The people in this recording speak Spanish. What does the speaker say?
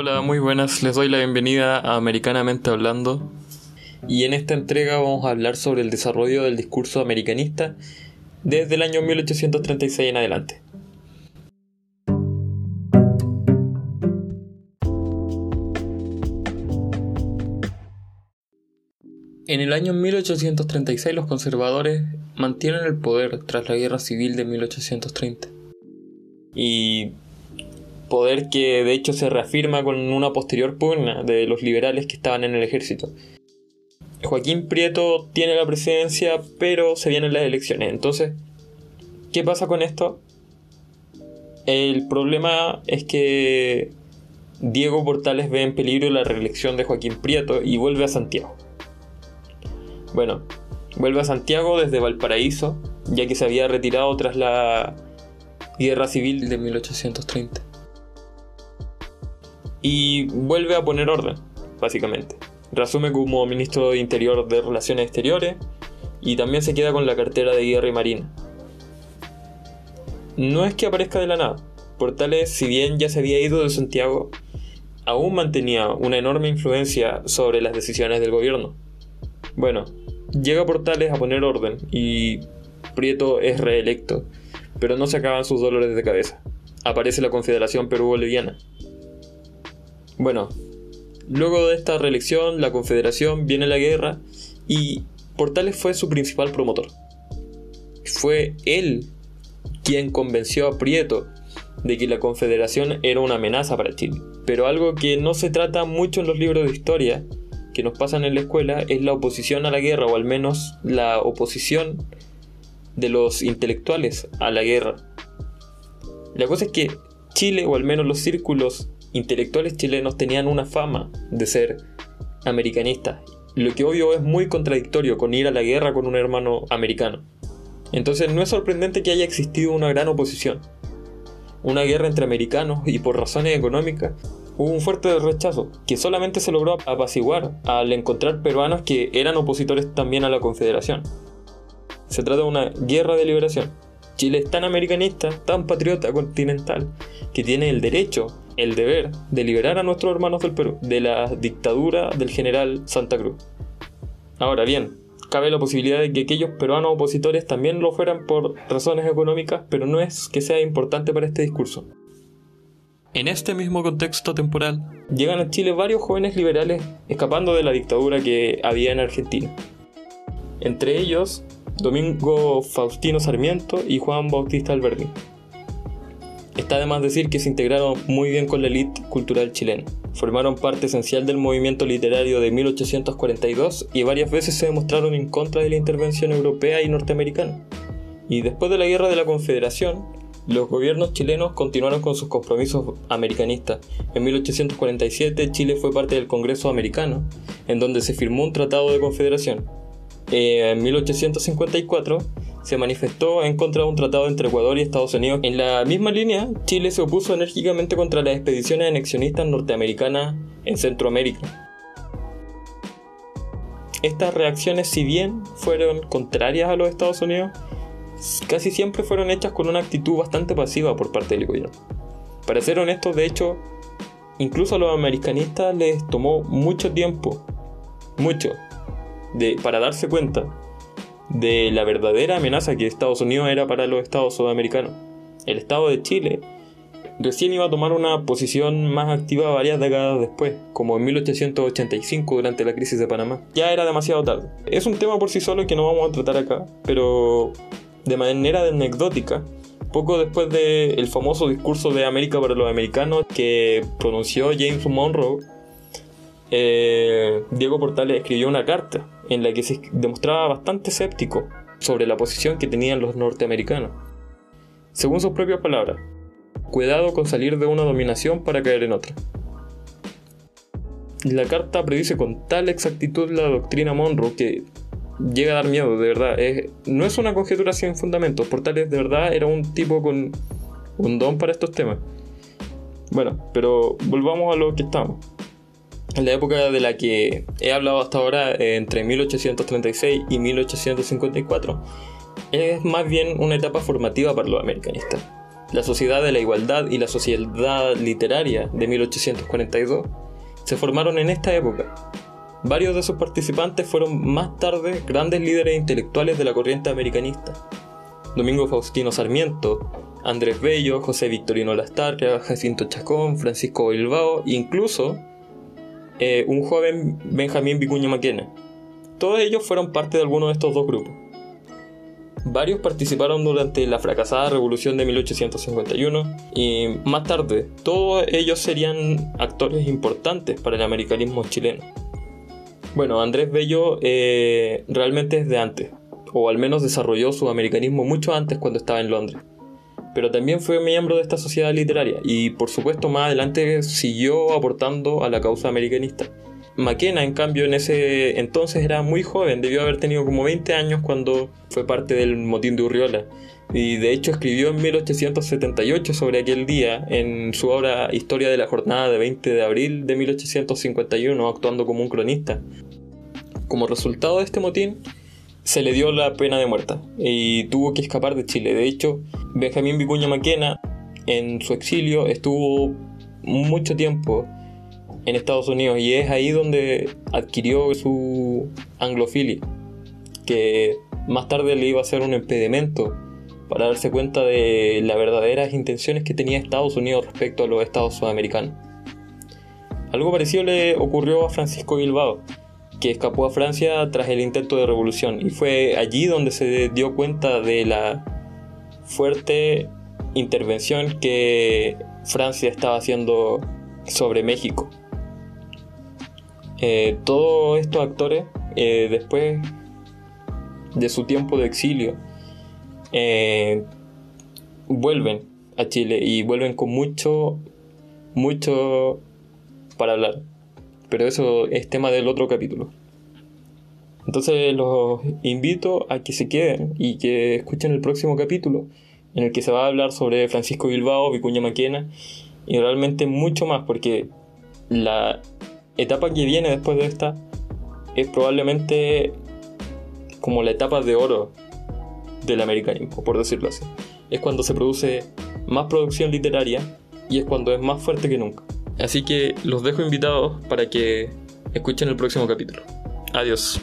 Hola, muy buenas, les doy la bienvenida a Americanamente Hablando. Y en esta entrega vamos a hablar sobre el desarrollo del discurso americanista desde el año 1836 en adelante. En el año 1836 los conservadores mantienen el poder tras la guerra civil de 1830. Y poder que de hecho se reafirma con una posterior pugna de los liberales que estaban en el ejército. Joaquín Prieto tiene la presidencia, pero se vienen las elecciones. Entonces, ¿qué pasa con esto? El problema es que Diego Portales ve en peligro la reelección de Joaquín Prieto y vuelve a Santiago. Bueno, vuelve a Santiago desde Valparaíso, ya que se había retirado tras la guerra civil de 1830 y vuelve a poner orden, básicamente. Reasume como ministro de Interior de Relaciones Exteriores y también se queda con la cartera de Guerra y Marina. No es que aparezca de la nada. Portales, si bien ya se había ido de Santiago, aún mantenía una enorme influencia sobre las decisiones del gobierno. Bueno, llega Portales a poner orden y Prieto es reelecto, pero no se acaban sus dolores de cabeza. Aparece la Confederación Perú-Boliviana, bueno, luego de esta reelección, la Confederación viene la guerra y Portales fue su principal promotor. Fue él quien convenció a Prieto de que la Confederación era una amenaza para Chile. Pero algo que no se trata mucho en los libros de historia que nos pasan en la escuela es la oposición a la guerra, o al menos la oposición de los intelectuales a la guerra. La cosa es que Chile, o al menos los círculos intelectuales chilenos tenían una fama de ser americanistas, lo que obvio es muy contradictorio con ir a la guerra con un hermano americano. Entonces no es sorprendente que haya existido una gran oposición. Una guerra entre americanos y por razones económicas hubo un fuerte rechazo que solamente se logró apaciguar al encontrar peruanos que eran opositores también a la Confederación. Se trata de una guerra de liberación. Chile es tan americanista, tan patriota continental, que tiene el derecho el deber de liberar a nuestros hermanos del Perú de la dictadura del general Santa Cruz. Ahora bien, cabe la posibilidad de que aquellos peruanos opositores también lo fueran por razones económicas, pero no es que sea importante para este discurso. En este mismo contexto temporal, llegan a Chile varios jóvenes liberales escapando de la dictadura que había en Argentina. Entre ellos, Domingo Faustino Sarmiento y Juan Bautista Alberdi. Está además decir que se integraron muy bien con la élite cultural chilena. Formaron parte esencial del movimiento literario de 1842 y varias veces se demostraron en contra de la intervención europea y norteamericana. Y después de la Guerra de la Confederación, los gobiernos chilenos continuaron con sus compromisos americanistas. En 1847 Chile fue parte del Congreso americano, en donde se firmó un tratado de confederación. Eh, en 1854 se manifestó en contra de un tratado entre Ecuador y Estados Unidos. En la misma línea, Chile se opuso enérgicamente contra las expediciones anexionistas norteamericanas en Centroamérica. Estas reacciones, si bien fueron contrarias a los Estados Unidos, casi siempre fueron hechas con una actitud bastante pasiva por parte del gobierno. Para ser honestos, de hecho, incluso a los americanistas les tomó mucho tiempo, mucho, de, para darse cuenta de la verdadera amenaza que Estados Unidos era para los estados sudamericanos. El estado de Chile recién iba a tomar una posición más activa varias décadas después, como en 1885 durante la crisis de Panamá. Ya era demasiado tarde. Es un tema por sí solo que no vamos a tratar acá, pero de manera anecdótica, poco después del famoso discurso de América para los americanos que pronunció James Monroe, eh, Diego Portales escribió una carta en la que se demostraba bastante escéptico sobre la posición que tenían los norteamericanos. Según sus propias palabras, cuidado con salir de una dominación para caer en otra. La carta predice con tal exactitud la doctrina Monroe que llega a dar miedo, de verdad. no es una conjetura sin fundamentos, Portales de verdad era un tipo con un don para estos temas. Bueno, pero volvamos a lo que estamos en la época de la que he hablado hasta ahora, entre 1836 y 1854, es más bien una etapa formativa para los americanistas. la Sociedad de la Igualdad y la Sociedad Literaria de 1842 se formaron en esta época. Varios de sus participantes fueron más tarde grandes líderes intelectuales de la corriente americanista. Domingo Faustino Sarmiento, Andrés Bello, José Victorino Lastarria, Jacinto Chacón, Francisco Bilbao incluso eh, un joven Benjamín Vicuña Maquena. Todos ellos fueron parte de alguno de estos dos grupos. Varios participaron durante la fracasada revolución de 1851 y más tarde todos ellos serían actores importantes para el americanismo chileno. Bueno, Andrés Bello eh, realmente es de antes, o al menos desarrolló su americanismo mucho antes cuando estaba en Londres. Pero también fue miembro de esta sociedad literaria y por supuesto más adelante siguió aportando a la causa americanista. McKenna, en cambio, en ese entonces era muy joven, debió haber tenido como 20 años cuando fue parte del motín de Urriola. Y de hecho escribió en 1878 sobre aquel día en su obra Historia de la Jornada de 20 de abril de 1851, actuando como un cronista. Como resultado de este motín, se le dio la pena de muerte y tuvo que escapar de Chile. De hecho, Benjamín Vicuña Maquena, en su exilio, estuvo mucho tiempo en Estados Unidos y es ahí donde adquirió su anglofilia, que más tarde le iba a ser un impedimento para darse cuenta de las verdaderas intenciones que tenía Estados Unidos respecto a los estados sudamericanos. Algo parecido le ocurrió a Francisco Bilbao, que escapó a Francia tras el intento de revolución y fue allí donde se dio cuenta de la fuerte intervención que Francia estaba haciendo sobre México eh, todos estos actores, eh, después de su tiempo de exilio, eh, vuelven a Chile y vuelven con mucho, mucho para hablar. Pero eso es tema del otro capítulo. Entonces los invito a que se queden y que escuchen el próximo capítulo, en el que se va a hablar sobre Francisco Bilbao, Vicuña Maquena y realmente mucho más, porque la etapa que viene después de esta es probablemente como la etapa de oro del americanismo, por decirlo así. Es cuando se produce más producción literaria y es cuando es más fuerte que nunca. Así que los dejo invitados para que escuchen el próximo capítulo. Adiós.